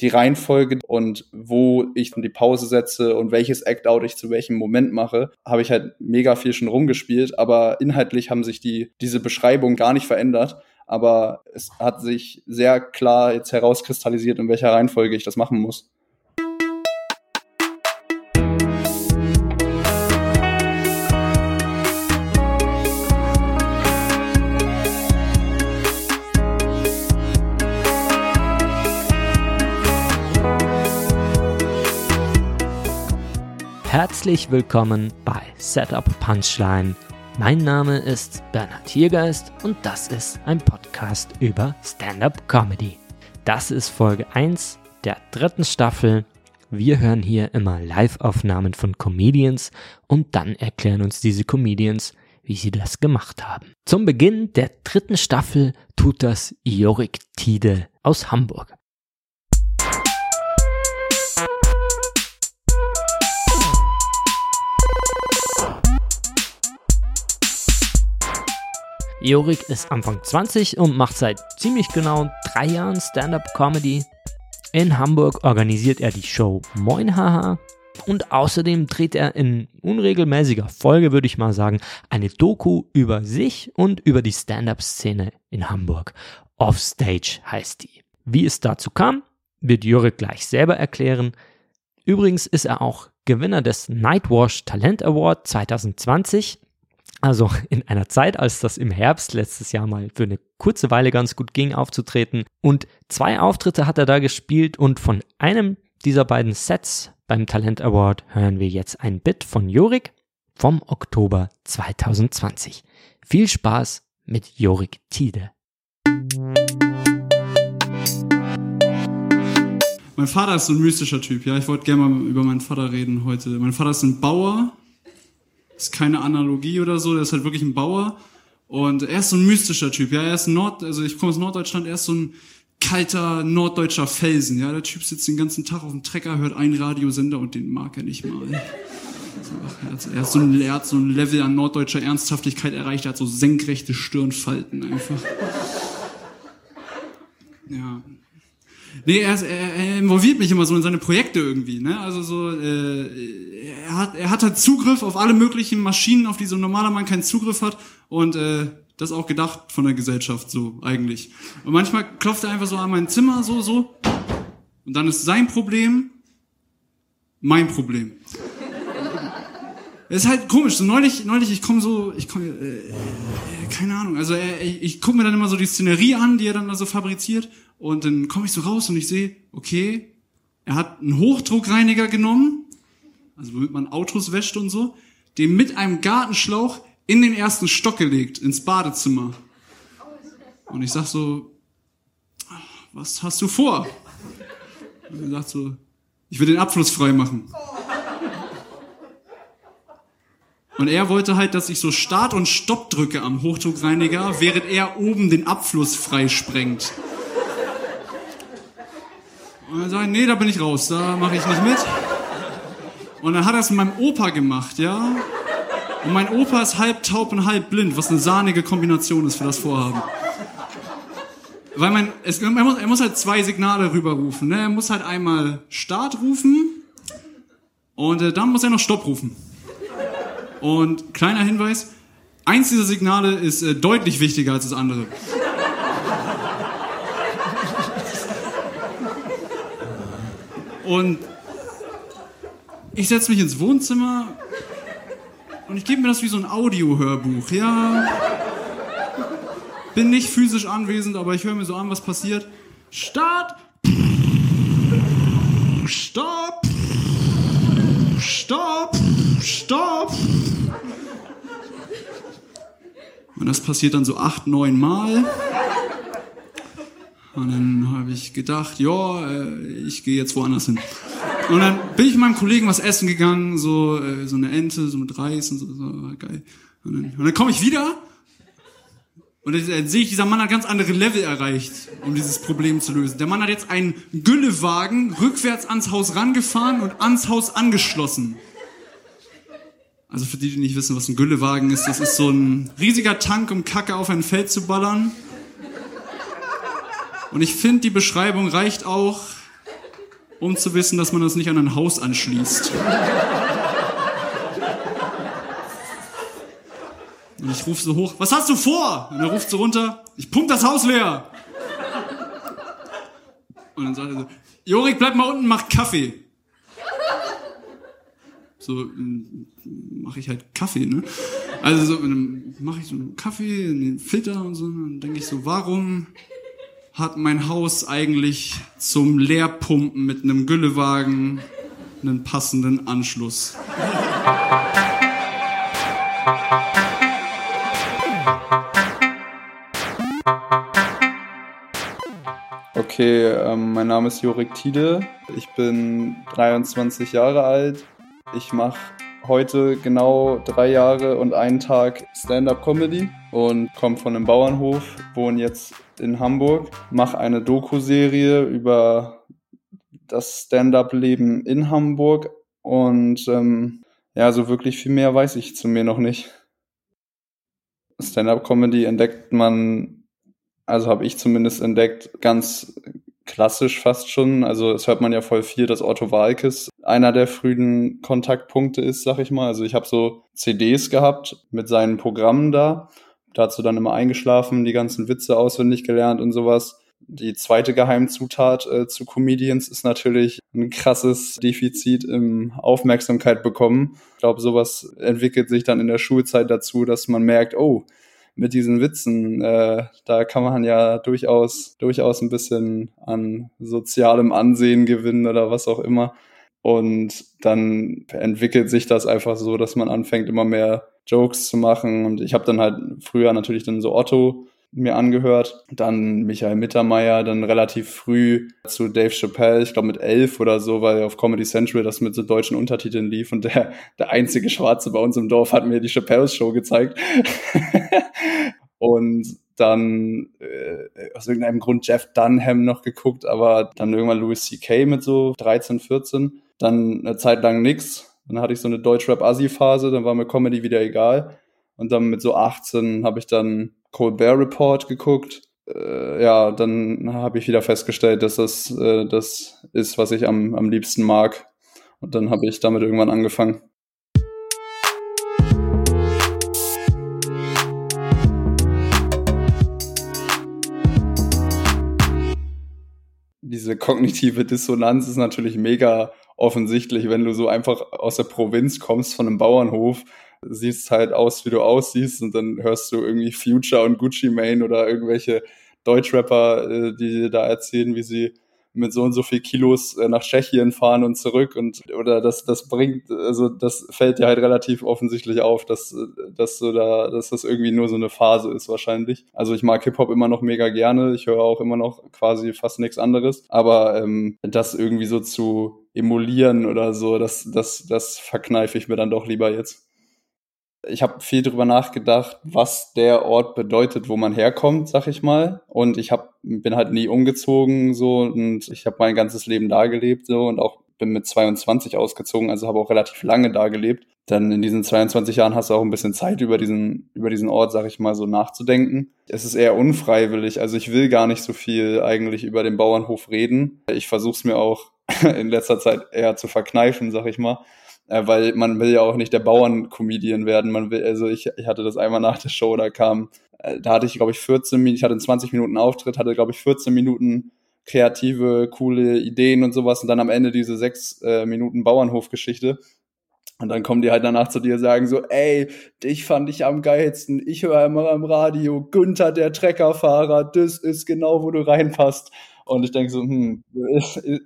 die Reihenfolge und wo ich die Pause setze und welches Act-Out ich zu welchem Moment mache, habe ich halt mega viel schon rumgespielt, aber inhaltlich haben sich die, diese Beschreibungen gar nicht verändert. Aber es hat sich sehr klar jetzt herauskristallisiert, in welcher Reihenfolge ich das machen muss. Herzlich willkommen bei Setup Punchline. Mein Name ist Bernhard Hiergeist und das ist ein Podcast über Stand-up Comedy. Das ist Folge 1 der dritten Staffel. Wir hören hier immer Live-Aufnahmen von Comedians und dann erklären uns diese Comedians, wie sie das gemacht haben. Zum Beginn der dritten Staffel tut das Jorik Tide aus Hamburg. Jorik ist Anfang 20 und macht seit ziemlich genau drei Jahren Stand-up-Comedy. In Hamburg organisiert er die Show Moin Haha und außerdem dreht er in unregelmäßiger Folge, würde ich mal sagen, eine Doku über sich und über die Stand-up-Szene in Hamburg. Offstage heißt die. Wie es dazu kam, wird Jorik gleich selber erklären. Übrigens ist er auch Gewinner des Nightwash Talent Award 2020 also in einer Zeit, als das im Herbst letztes Jahr mal für eine kurze Weile ganz gut ging, aufzutreten. Und zwei Auftritte hat er da gespielt und von einem dieser beiden Sets beim Talent Award hören wir jetzt ein Bit von Jorik vom Oktober 2020. Viel Spaß mit Jorik Tide. Mein Vater ist so ein mystischer Typ, ja. Ich wollte gerne mal über meinen Vater reden heute. Mein Vater ist ein Bauer, ist keine Analogie oder so, der ist halt wirklich ein Bauer. Und er ist so ein mystischer Typ, ja, er ist Nord, also ich komme aus Norddeutschland, er ist so ein kalter norddeutscher Felsen, ja, der Typ sitzt den ganzen Tag auf dem Trecker, hört einen Radiosender und den mag er nicht mal. So, er, hat so ein, er hat so ein Level an norddeutscher Ernsthaftigkeit erreicht, er hat so senkrechte Stirnfalten einfach. Nee, er, er, er involviert mich immer so in seine Projekte irgendwie. Ne? Also so, äh, er hat er hat halt Zugriff auf alle möglichen Maschinen, auf die so ein normaler Mann keinen Zugriff hat. Und äh, das auch gedacht von der Gesellschaft so eigentlich. Und manchmal klopft er einfach so an mein Zimmer so so. Und dann ist sein Problem mein Problem. Es ist halt komisch. So neulich, neulich, ich komme so, ich komme, äh, äh, keine Ahnung. Also äh, ich, ich gucke mir dann immer so die Szenerie an, die er dann da so fabriziert, und dann komme ich so raus und ich sehe, okay, er hat einen Hochdruckreiniger genommen, also womit man Autos wäscht und so, den mit einem Gartenschlauch in den ersten Stock gelegt, ins Badezimmer. Und ich sag so, was hast du vor? Und er sagt so, ich will den Abfluss frei machen. Und er wollte halt, dass ich so Start und Stopp drücke am Hochdruckreiniger, während er oben den Abfluss freisprengt. Und dann sage ich, nee, da bin ich raus, da mache ich nicht mit. Und dann hat er es mit meinem Opa gemacht, ja. Und mein Opa ist halb taub und halb blind, was eine sahnige Kombination ist für das Vorhaben. Weil man, es, er, muss, er muss halt zwei Signale rüberrufen. Ne? Er muss halt einmal Start rufen und äh, dann muss er noch Stopp rufen. Und kleiner Hinweis, eins dieser Signale ist äh, deutlich wichtiger als das andere. Und ich setze mich ins Wohnzimmer und ich gebe mir das wie so ein Audiohörbuch. Ja, bin nicht physisch anwesend, aber ich höre mir so an, was passiert. Start! Stopp! Stopp! Stopp! Und das passiert dann so acht, neun Mal. Und dann habe ich gedacht, ja, äh, ich gehe jetzt woanders hin. Und dann bin ich mit meinem Kollegen was essen gegangen, so äh, so eine Ente, so mit Reis und so, so geil. Und dann, und dann komme ich wieder und dann, dann sehe ich, dieser Mann hat ganz andere Level erreicht, um dieses Problem zu lösen. Der Mann hat jetzt einen Güllewagen rückwärts ans Haus rangefahren und ans Haus angeschlossen. Also für die, die nicht wissen, was ein Güllewagen ist, das ist so ein riesiger Tank, um Kacke auf ein Feld zu ballern. Und ich finde, die Beschreibung reicht auch um zu wissen, dass man das nicht an ein Haus anschließt. Und ich rufe so hoch, was hast du vor? Und er ruft so runter, ich pump das Haus leer. Und dann sagt er so, Jorik, bleib mal unten, mach Kaffee. So mache ich halt Kaffee, ne? Also so, mache ich so einen Kaffee, einen Filter und so, und dann denke ich so, warum hat mein Haus eigentlich zum Leerpumpen mit einem Güllewagen einen passenden Anschluss? Okay, ähm, mein Name ist Jorik Tiede. Ich bin 23 Jahre alt. Ich mache heute genau drei Jahre und einen Tag Stand-up-Comedy und komme von einem Bauernhof, wohne jetzt in Hamburg, mache eine Doku-Serie über das Stand-up-Leben in Hamburg und ähm, ja, so wirklich viel mehr weiß ich zu mir noch nicht. Stand-up-Comedy entdeckt man, also habe ich zumindest entdeckt, ganz klassisch fast schon. Also es hört man ja voll viel, dass Otto Walkes einer der frühen Kontaktpunkte ist, sag ich mal. Also ich habe so CDs gehabt mit seinen Programmen da. Dazu dann immer eingeschlafen, die ganzen Witze auswendig gelernt und sowas. Die zweite Geheimzutat äh, zu Comedians ist natürlich ein krasses Defizit im Aufmerksamkeit bekommen. Ich glaube, sowas entwickelt sich dann in der Schulzeit dazu, dass man merkt, oh, mit diesen Witzen, äh, da kann man ja durchaus, durchaus ein bisschen an sozialem Ansehen gewinnen oder was auch immer. Und dann entwickelt sich das einfach so, dass man anfängt, immer mehr Jokes zu machen. Und ich habe dann halt früher natürlich dann so Otto mir angehört. Dann Michael Mittermeier, dann relativ früh zu Dave Chappelle, ich glaube mit elf oder so, weil auf Comedy Central das mit so deutschen Untertiteln lief und der, der einzige Schwarze bei uns im Dorf hat mir die Chappelle Show gezeigt. und dann äh, aus irgendeinem Grund Jeff Dunham noch geguckt, aber dann irgendwann Louis C.K. mit so 13, 14. Dann eine Zeit lang nix. Dann hatte ich so eine Deutschrap-Assi-Phase, dann war mir Comedy wieder egal. Und dann mit so 18 habe ich dann Colbert Report geguckt. Äh, ja, dann habe ich wieder festgestellt, dass das äh, das ist, was ich am, am liebsten mag. Und dann habe ich damit irgendwann angefangen. Diese kognitive Dissonanz ist natürlich mega offensichtlich, wenn du so einfach aus der Provinz kommst von einem Bauernhof siehst halt aus, wie du aussiehst und dann hörst du irgendwie Future und Gucci Mane oder irgendwelche Deutschrapper, äh, die da erzählen, wie sie mit so und so viel Kilos äh, nach Tschechien fahren und zurück und oder das das bringt also das fällt dir halt relativ offensichtlich auf, dass dass du da dass das irgendwie nur so eine Phase ist wahrscheinlich. Also ich mag Hip Hop immer noch mega gerne, ich höre auch immer noch quasi fast nichts anderes, aber ähm, das irgendwie so zu emulieren oder so, das das das verkneife ich mir dann doch lieber jetzt ich habe viel drüber nachgedacht, was der Ort bedeutet, wo man herkommt, sag ich mal. Und ich hab, bin halt nie umgezogen so und ich habe mein ganzes Leben da gelebt so und auch bin mit 22 ausgezogen, also habe auch relativ lange da gelebt. Dann in diesen 22 Jahren hast du auch ein bisschen Zeit über diesen über diesen Ort, sag ich mal, so nachzudenken. Es ist eher unfreiwillig, also ich will gar nicht so viel eigentlich über den Bauernhof reden. Ich versuche es mir auch in letzter Zeit eher zu verkneifen, sag ich mal äh, weil man will ja auch nicht der Bauern-Comedian werden. Man will, also ich, ich hatte das einmal nach der Show, da kam, äh, da hatte ich, glaube ich, 14 Minuten, ich hatte einen 20 Minuten Auftritt, hatte, glaube ich, 14 Minuten kreative, coole Ideen und sowas und dann am Ende diese sechs äh, Minuten Bauernhofgeschichte. Und dann kommen die halt danach zu dir und sagen so, ey, dich fand ich am geilsten, ich höre immer am Radio, Günther, der Treckerfahrer, das ist genau, wo du reinpasst. Und ich denke so, hm,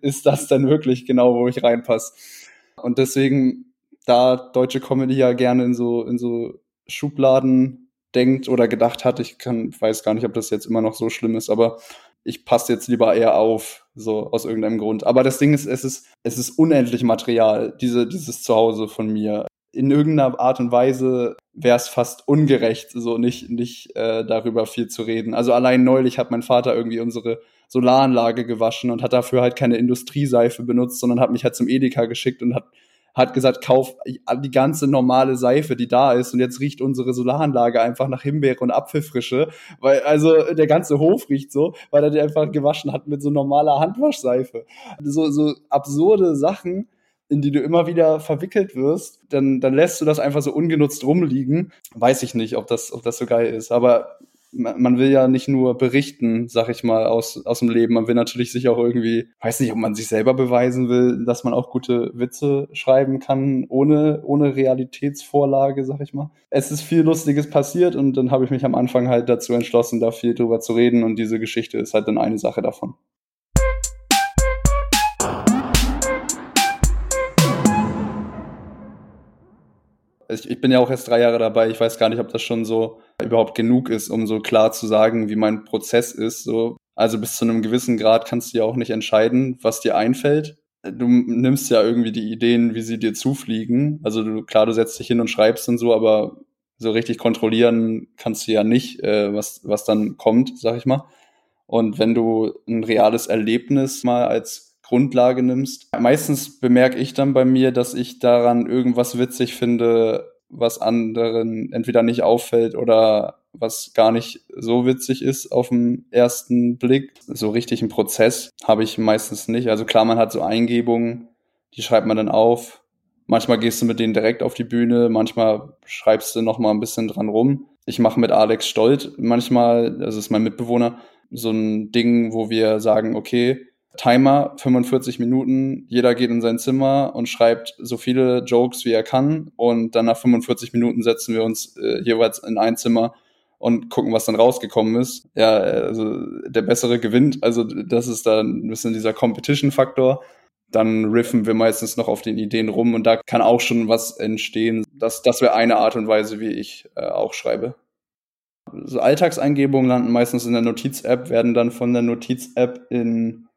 ist, das denn wirklich genau, wo ich reinpasse? Und deswegen, da deutsche Comedy ja gerne in so, in so Schubladen denkt oder gedacht hat, ich kann, weiß gar nicht, ob das jetzt immer noch so schlimm ist, aber ich passe jetzt lieber eher auf, so aus irgendeinem Grund. Aber das Ding ist, es ist, es ist unendlich Material, diese, dieses Zuhause von mir. In irgendeiner Art und Weise wäre es fast ungerecht, so nicht, nicht äh, darüber viel zu reden. Also allein neulich hat mein Vater irgendwie unsere Solaranlage gewaschen und hat dafür halt keine Industrieseife benutzt, sondern hat mich halt zum Edeka geschickt und hat hat gesagt, kauf die ganze normale Seife, die da ist. Und jetzt riecht unsere Solaranlage einfach nach Himbeere und Apfelfrische. Weil, also der ganze Hof riecht so, weil er die einfach gewaschen hat mit so normaler Handwaschseife. So, so absurde Sachen, in die du immer wieder verwickelt wirst, dann, dann lässt du das einfach so ungenutzt rumliegen. Weiß ich nicht, ob das, ob das so geil ist. Aber man will ja nicht nur berichten, sag ich mal, aus, aus dem Leben. Man will natürlich sich auch irgendwie, weiß nicht, ob man sich selber beweisen will, dass man auch gute Witze schreiben kann, ohne, ohne Realitätsvorlage, sag ich mal. Es ist viel Lustiges passiert und dann habe ich mich am Anfang halt dazu entschlossen, da viel drüber zu reden und diese Geschichte ist halt dann eine Sache davon. Ich, ich bin ja auch erst drei Jahre dabei. Ich weiß gar nicht, ob das schon so überhaupt genug ist, um so klar zu sagen, wie mein Prozess ist. So, also bis zu einem gewissen Grad kannst du ja auch nicht entscheiden, was dir einfällt. Du nimmst ja irgendwie die Ideen, wie sie dir zufliegen. Also du, klar, du setzt dich hin und schreibst und so, aber so richtig kontrollieren kannst du ja nicht, äh, was, was dann kommt, sag ich mal. Und wenn du ein reales Erlebnis mal als Grundlage nimmst. Meistens bemerke ich dann bei mir, dass ich daran irgendwas witzig finde, was anderen entweder nicht auffällt oder was gar nicht so witzig ist auf den ersten Blick. So richtig einen Prozess habe ich meistens nicht. Also klar, man hat so Eingebungen, die schreibt man dann auf. Manchmal gehst du mit denen direkt auf die Bühne, manchmal schreibst du noch mal ein bisschen dran rum. Ich mache mit Alex Stolt manchmal, das ist mein Mitbewohner, so ein Ding, wo wir sagen, okay, Timer, 45 Minuten, jeder geht in sein Zimmer und schreibt so viele Jokes, wie er kann. Und dann nach 45 Minuten setzen wir uns äh, jeweils in ein Zimmer und gucken, was dann rausgekommen ist. Ja, also der Bessere gewinnt. Also das ist dann ein bisschen dieser Competition-Faktor. Dann riffen wir meistens noch auf den Ideen rum und da kann auch schon was entstehen. Das, das wäre eine Art und Weise, wie ich äh, auch schreibe. So Alltagseingebungen landen meistens in der Notiz-App, werden dann von der Notiz-App in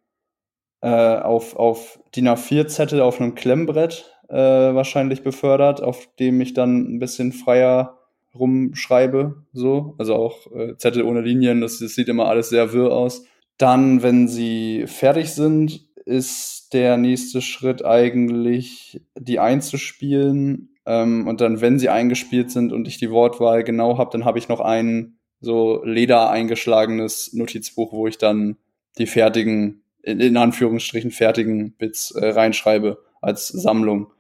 äh, auf, auf DIN A4-Zettel auf einem Klemmbrett äh, wahrscheinlich befördert, auf dem ich dann ein bisschen freier rumschreibe, so. Also auch äh, Zettel ohne Linien, das, das sieht immer alles sehr wirr aus. Dann, wenn sie fertig sind, ist der nächste Schritt eigentlich, die einzuspielen. Ähm, und dann, wenn sie eingespielt sind und ich die Wortwahl genau habe, dann habe ich noch ein so leder eingeschlagenes Notizbuch, wo ich dann die fertigen in, in Anführungsstrichen fertigen Bits äh, reinschreibe als Sammlung.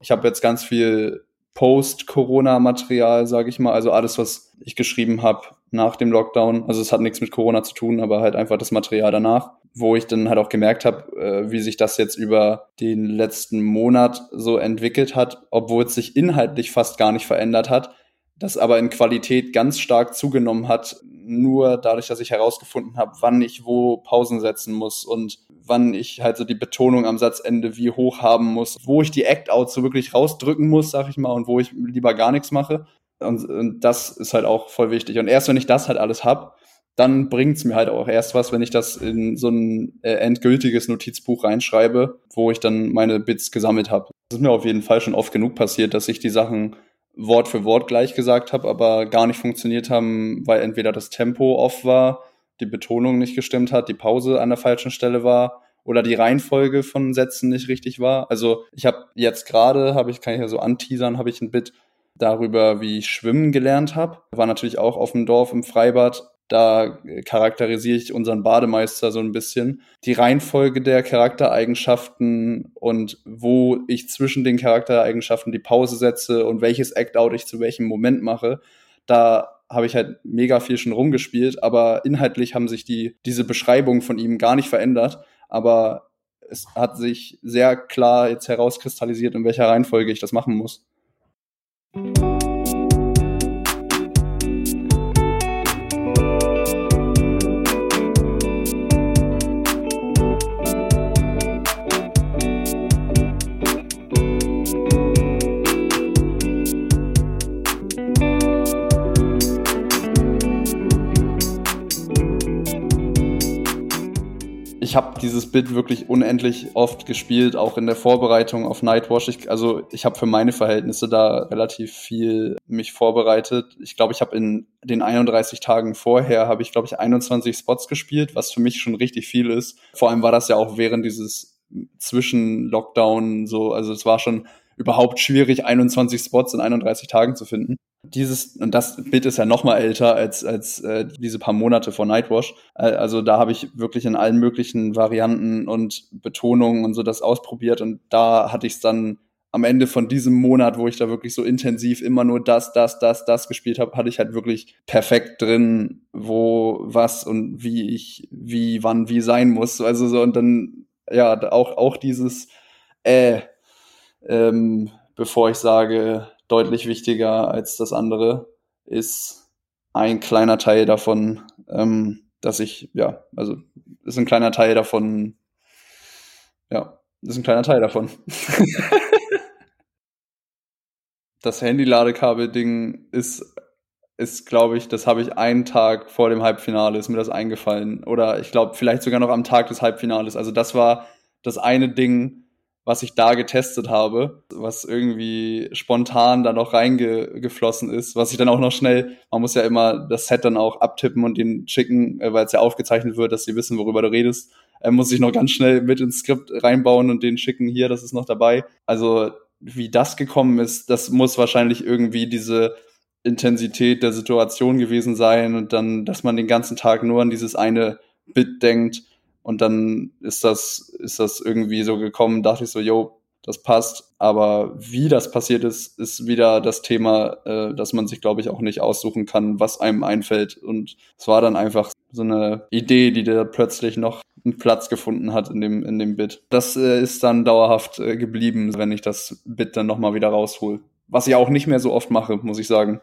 Ich habe jetzt ganz viel Post-Corona-Material, sage ich mal, also alles, was ich geschrieben habe nach dem Lockdown. Also es hat nichts mit Corona zu tun, aber halt einfach das Material danach wo ich dann halt auch gemerkt habe, äh, wie sich das jetzt über den letzten Monat so entwickelt hat, obwohl es sich inhaltlich fast gar nicht verändert hat, das aber in Qualität ganz stark zugenommen hat, nur dadurch, dass ich herausgefunden habe, wann ich wo Pausen setzen muss und wann ich halt so die Betonung am Satzende wie hoch haben muss, wo ich die Act-Out so wirklich rausdrücken muss, sag ich mal, und wo ich lieber gar nichts mache. Und, und das ist halt auch voll wichtig. Und erst wenn ich das halt alles hab, dann bringt's mir halt auch erst was, wenn ich das in so ein äh, endgültiges Notizbuch reinschreibe, wo ich dann meine Bits gesammelt habe. Das ist mir auf jeden Fall schon oft genug passiert, dass ich die Sachen Wort für Wort gleich gesagt habe, aber gar nicht funktioniert haben, weil entweder das Tempo off war, die Betonung nicht gestimmt hat, die Pause an der falschen Stelle war oder die Reihenfolge von Sätzen nicht richtig war. Also ich habe jetzt gerade, habe ich kann ich ja so anteasern, habe ich ein Bit darüber, wie ich schwimmen gelernt habe. War natürlich auch auf dem Dorf im Freibad da charakterisiere ich unseren Bademeister so ein bisschen. Die Reihenfolge der Charaktereigenschaften und wo ich zwischen den Charaktereigenschaften die Pause setze und welches Act-Out ich zu welchem Moment mache, da habe ich halt mega viel schon rumgespielt, aber inhaltlich haben sich die, diese Beschreibungen von ihm gar nicht verändert. Aber es hat sich sehr klar jetzt herauskristallisiert, in welcher Reihenfolge ich das machen muss. Ich ich habe dieses Bit wirklich unendlich oft gespielt, auch in der Vorbereitung auf Nightwash. Ich, also ich habe für meine Verhältnisse da relativ viel mich vorbereitet. Ich glaube, ich habe in den 31 Tagen vorher habe ich glaube ich 21 Spots gespielt, was für mich schon richtig viel ist. Vor allem war das ja auch während dieses Zwischen-Lockdown so, also es war schon überhaupt schwierig, 21 Spots in 31 Tagen zu finden. Dieses, und das Bit ist ja noch mal älter als, als äh, diese paar Monate vor Nightwash. Also da habe ich wirklich in allen möglichen Varianten und Betonungen und so das ausprobiert und da hatte ich es dann am Ende von diesem Monat, wo ich da wirklich so intensiv immer nur das, das, das, das gespielt habe, hatte ich halt wirklich perfekt drin, wo was und wie ich, wie, wann, wie sein muss. Also so und dann, ja, auch, auch dieses, äh, ähm, bevor ich sage, deutlich wichtiger als das andere, ist ein kleiner Teil davon, ähm, dass ich, ja, also ist ein kleiner Teil davon, ja, ist ein kleiner Teil davon. das Handy-Ladekabel-Ding ist, ist, glaube ich, das habe ich einen Tag vor dem Halbfinale, ist mir das eingefallen. Oder ich glaube, vielleicht sogar noch am Tag des Halbfinales. Also das war das eine Ding, was ich da getestet habe, was irgendwie spontan da noch reingeflossen ist, was ich dann auch noch schnell, man muss ja immer das Set dann auch abtippen und den schicken, äh, weil es ja aufgezeichnet wird, dass sie wissen, worüber du redest, äh, muss ich noch ganz schnell mit ins Skript reinbauen und den schicken hier, das ist noch dabei. Also wie das gekommen ist, das muss wahrscheinlich irgendwie diese Intensität der Situation gewesen sein und dann, dass man den ganzen Tag nur an dieses eine Bit denkt und dann ist das, ist das irgendwie so gekommen, dachte ich so, yo, das passt. Aber wie das passiert ist, ist wieder das Thema, äh, dass man sich, glaube ich, auch nicht aussuchen kann, was einem einfällt. Und es war dann einfach so eine Idee, die da plötzlich noch einen Platz gefunden hat in dem, in dem Bit. Das äh, ist dann dauerhaft äh, geblieben, wenn ich das Bit dann nochmal wieder raushol. Was ich auch nicht mehr so oft mache, muss ich sagen.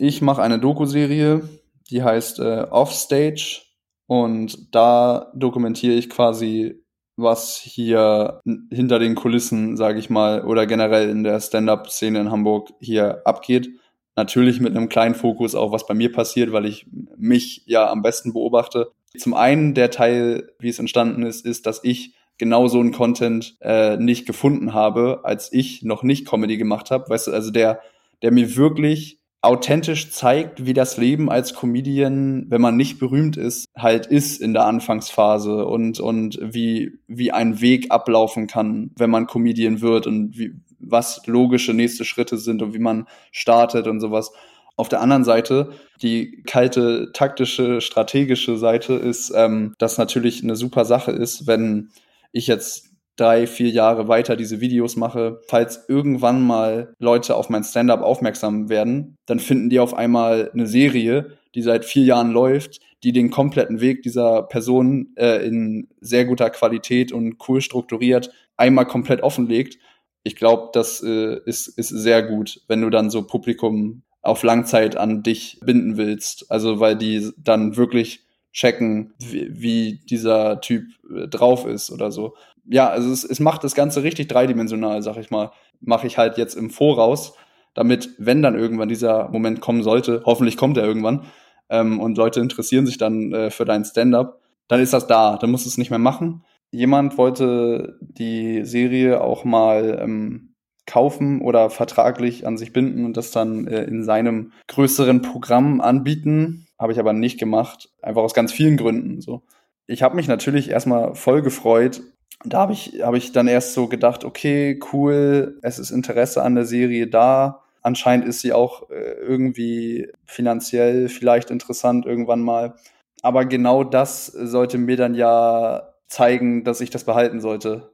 Ich mache eine Doku-Serie, die heißt äh, Offstage und da dokumentiere ich quasi, was hier hinter den Kulissen, sage ich mal, oder generell in der Stand-up-Szene in Hamburg hier abgeht. Natürlich mit einem kleinen Fokus auf, was bei mir passiert, weil ich mich ja am besten beobachte. Zum einen der Teil, wie es entstanden ist, ist, dass ich genau so einen Content äh, nicht gefunden habe, als ich noch nicht Comedy gemacht habe. Weißt du, also der, der mir wirklich authentisch zeigt, wie das Leben als Comedian, wenn man nicht berühmt ist, halt ist in der Anfangsphase und, und wie, wie ein Weg ablaufen kann, wenn man Comedian wird und wie, was logische nächste Schritte sind und wie man startet und sowas. Auf der anderen Seite, die kalte, taktische, strategische Seite ist, ähm, dass natürlich eine super Sache ist, wenn ich jetzt drei, vier Jahre weiter diese Videos mache, falls irgendwann mal Leute auf mein Stand-up aufmerksam werden, dann finden die auf einmal eine Serie, die seit vier Jahren läuft, die den kompletten Weg dieser Person äh, in sehr guter Qualität und cool strukturiert einmal komplett offenlegt. Ich glaube, das äh, ist, ist sehr gut, wenn du dann so Publikum auf Langzeit an dich binden willst. Also weil die dann wirklich checken, wie, wie dieser Typ äh, drauf ist oder so ja, also es, es macht das Ganze richtig dreidimensional, sag ich mal. Mache ich halt jetzt im Voraus, damit, wenn dann irgendwann dieser Moment kommen sollte, hoffentlich kommt er irgendwann, ähm, und Leute interessieren sich dann äh, für dein Stand-up, dann ist das da, dann musst du es nicht mehr machen. Jemand wollte die Serie auch mal ähm, kaufen oder vertraglich an sich binden und das dann äh, in seinem größeren Programm anbieten. Habe ich aber nicht gemacht, einfach aus ganz vielen Gründen. So. Ich habe mich natürlich erstmal voll gefreut, da habe ich, hab ich dann erst so gedacht, okay, cool, es ist Interesse an der Serie da. Anscheinend ist sie auch äh, irgendwie finanziell vielleicht interessant irgendwann mal. Aber genau das sollte mir dann ja zeigen, dass ich das behalten sollte.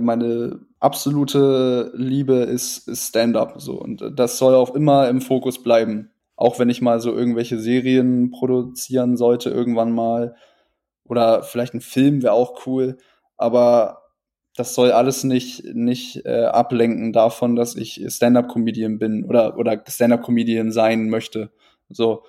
Meine absolute Liebe ist, ist Stand-up so und das soll auch immer im Fokus bleiben auch wenn ich mal so irgendwelche Serien produzieren sollte, irgendwann mal. Oder vielleicht ein Film wäre auch cool. Aber das soll alles nicht, nicht äh, ablenken davon, dass ich Stand-up-Comedian bin oder, oder Stand-up-Comedian sein möchte. So.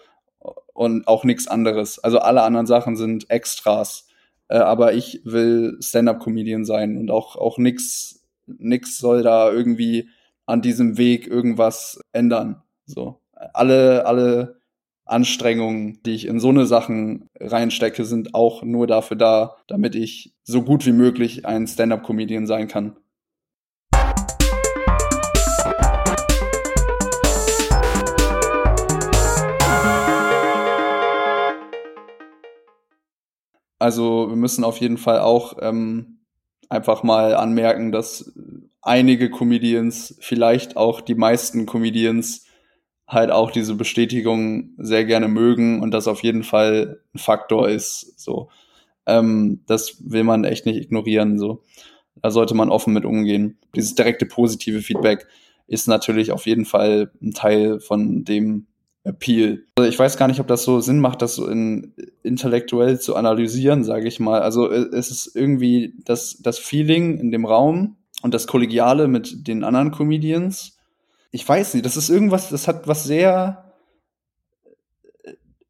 Und auch nichts anderes. Also alle anderen Sachen sind Extras. Äh, aber ich will Stand-up-Comedian sein und auch, auch nichts nix soll da irgendwie an diesem Weg irgendwas ändern. So. Alle, alle Anstrengungen, die ich in so eine Sachen reinstecke, sind auch nur dafür da, damit ich so gut wie möglich ein Stand-up-Comedian sein kann. Also wir müssen auf jeden Fall auch ähm, einfach mal anmerken, dass einige Comedians, vielleicht auch die meisten Comedians, halt auch diese Bestätigung sehr gerne mögen und das auf jeden Fall ein Faktor ist. So, ähm, das will man echt nicht ignorieren. So, da sollte man offen mit umgehen. Dieses direkte positive Feedback ist natürlich auf jeden Fall ein Teil von dem, Appeal. Also ich weiß gar nicht, ob das so Sinn macht, das so in, intellektuell zu analysieren, sage ich mal. Also äh, es ist irgendwie das, das Feeling in dem Raum und das Kollegiale mit den anderen Comedians. Ich weiß nicht, das ist irgendwas, das hat was sehr,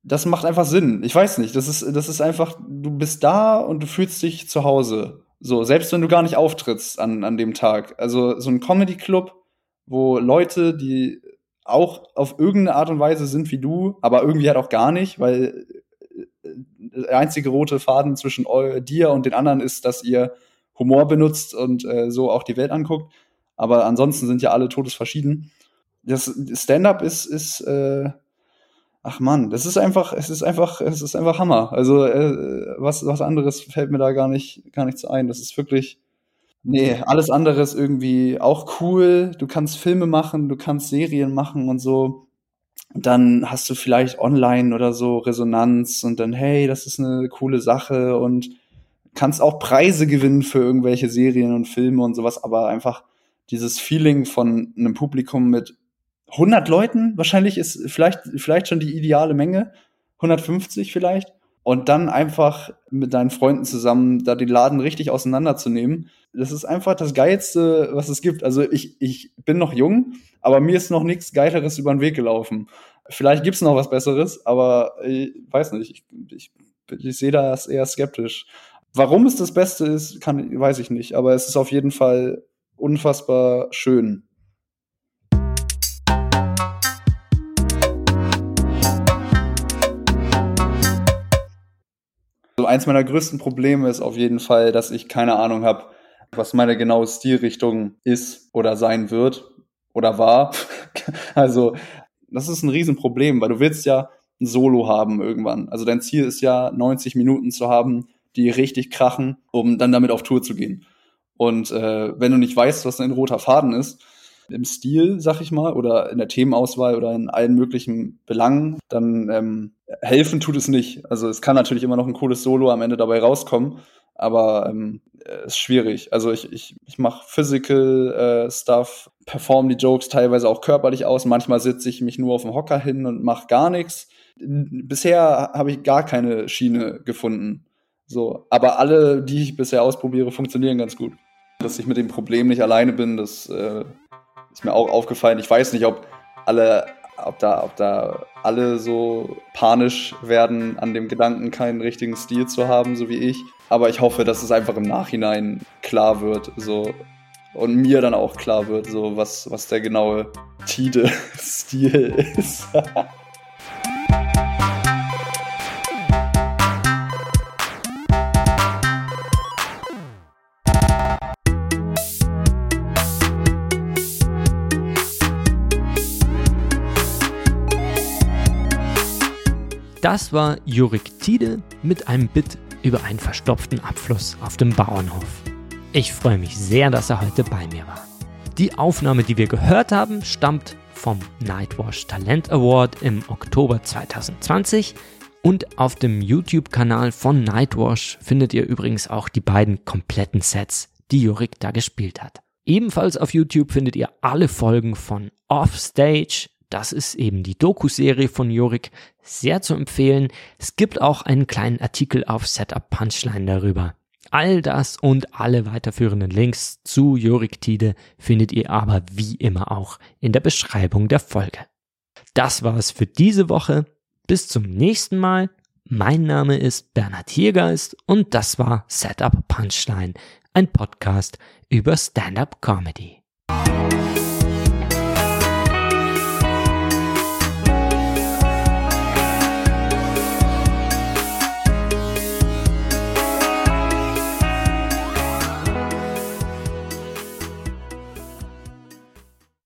das macht einfach Sinn. Ich weiß nicht, das ist, das ist einfach, du bist da und du fühlst dich zu Hause. So, selbst wenn du gar nicht auftrittst an, an dem Tag. Also so ein Comedy-Club, wo Leute, die auch auf irgendeine Art und Weise sind wie du, aber irgendwie halt auch gar nicht, weil äh, der einzige rote Faden zwischen dir und den anderen ist, dass ihr Humor benutzt und äh, so auch die Welt anguckt. Aber ansonsten sind ja alle todesverschieden. Das Stand-up ist, ist äh, ach man, das ist einfach, es ist einfach, es ist einfach Hammer. Also äh, was, was anderes fällt mir da gar nicht, gar nichts ein. Das ist wirklich Nee, alles andere ist irgendwie auch cool. Du kannst Filme machen, du kannst Serien machen und so. Dann hast du vielleicht online oder so Resonanz und dann, hey, das ist eine coole Sache und kannst auch Preise gewinnen für irgendwelche Serien und Filme und sowas, aber einfach dieses Feeling von einem Publikum mit 100 Leuten, wahrscheinlich ist vielleicht, vielleicht schon die ideale Menge, 150 vielleicht, und dann einfach mit deinen Freunden zusammen da den Laden richtig auseinanderzunehmen. Das ist einfach das Geilste, was es gibt. Also ich, ich bin noch jung, aber mir ist noch nichts Geileres über den Weg gelaufen. Vielleicht gibt's noch was Besseres, aber ich weiß nicht. Ich, ich, ich sehe das eher skeptisch. Warum es das Beste ist, kann, weiß ich nicht, aber es ist auf jeden Fall unfassbar schön. Also eins meiner größten Probleme ist auf jeden Fall, dass ich keine Ahnung habe, was meine genaue Stilrichtung ist oder sein wird oder war. also das ist ein Riesenproblem, weil du willst ja ein Solo haben irgendwann. Also dein Ziel ist ja 90 Minuten zu haben, die richtig krachen, um dann damit auf Tour zu gehen. Und äh, wenn du nicht weißt, was ein roter Faden ist, im Stil, sag ich mal, oder in der Themenauswahl oder in allen möglichen Belangen, dann ähm, helfen tut es nicht. Also es kann natürlich immer noch ein cooles Solo am Ende dabei rauskommen, aber ähm, ist schwierig. Also ich, ich, ich mache Physical äh, Stuff, perform die Jokes teilweise auch körperlich aus. Manchmal sitze ich mich nur auf dem Hocker hin und mache gar nichts. Bisher habe ich gar keine Schiene gefunden. So, aber alle, die ich bisher ausprobiere, funktionieren ganz gut. Dass ich mit dem Problem nicht alleine bin, das äh, ist mir auch aufgefallen. Ich weiß nicht, ob alle, ob da, ob da alle so panisch werden an dem Gedanken, keinen richtigen Stil zu haben, so wie ich. Aber ich hoffe, dass es einfach im Nachhinein klar wird, so und mir dann auch klar wird, so was, was der genaue Tide-Stil ist. Das war Jurik Tide mit einem Bit über einen verstopften Abfluss auf dem Bauernhof. Ich freue mich sehr, dass er heute bei mir war. Die Aufnahme, die wir gehört haben, stammt vom Nightwash Talent Award im Oktober 2020 und auf dem YouTube-Kanal von Nightwash findet ihr übrigens auch die beiden kompletten Sets, die Jurik da gespielt hat. Ebenfalls auf YouTube findet ihr alle Folgen von Offstage, das ist eben die Doku-Serie von Jorik. Sehr zu empfehlen. Es gibt auch einen kleinen Artikel auf Setup Punchline darüber. All das und alle weiterführenden Links zu Jorik Tide findet ihr aber wie immer auch in der Beschreibung der Folge. Das war's für diese Woche. Bis zum nächsten Mal. Mein Name ist Bernhard Hiergeist und das war Setup Punchline ein Podcast über Stand-up Comedy.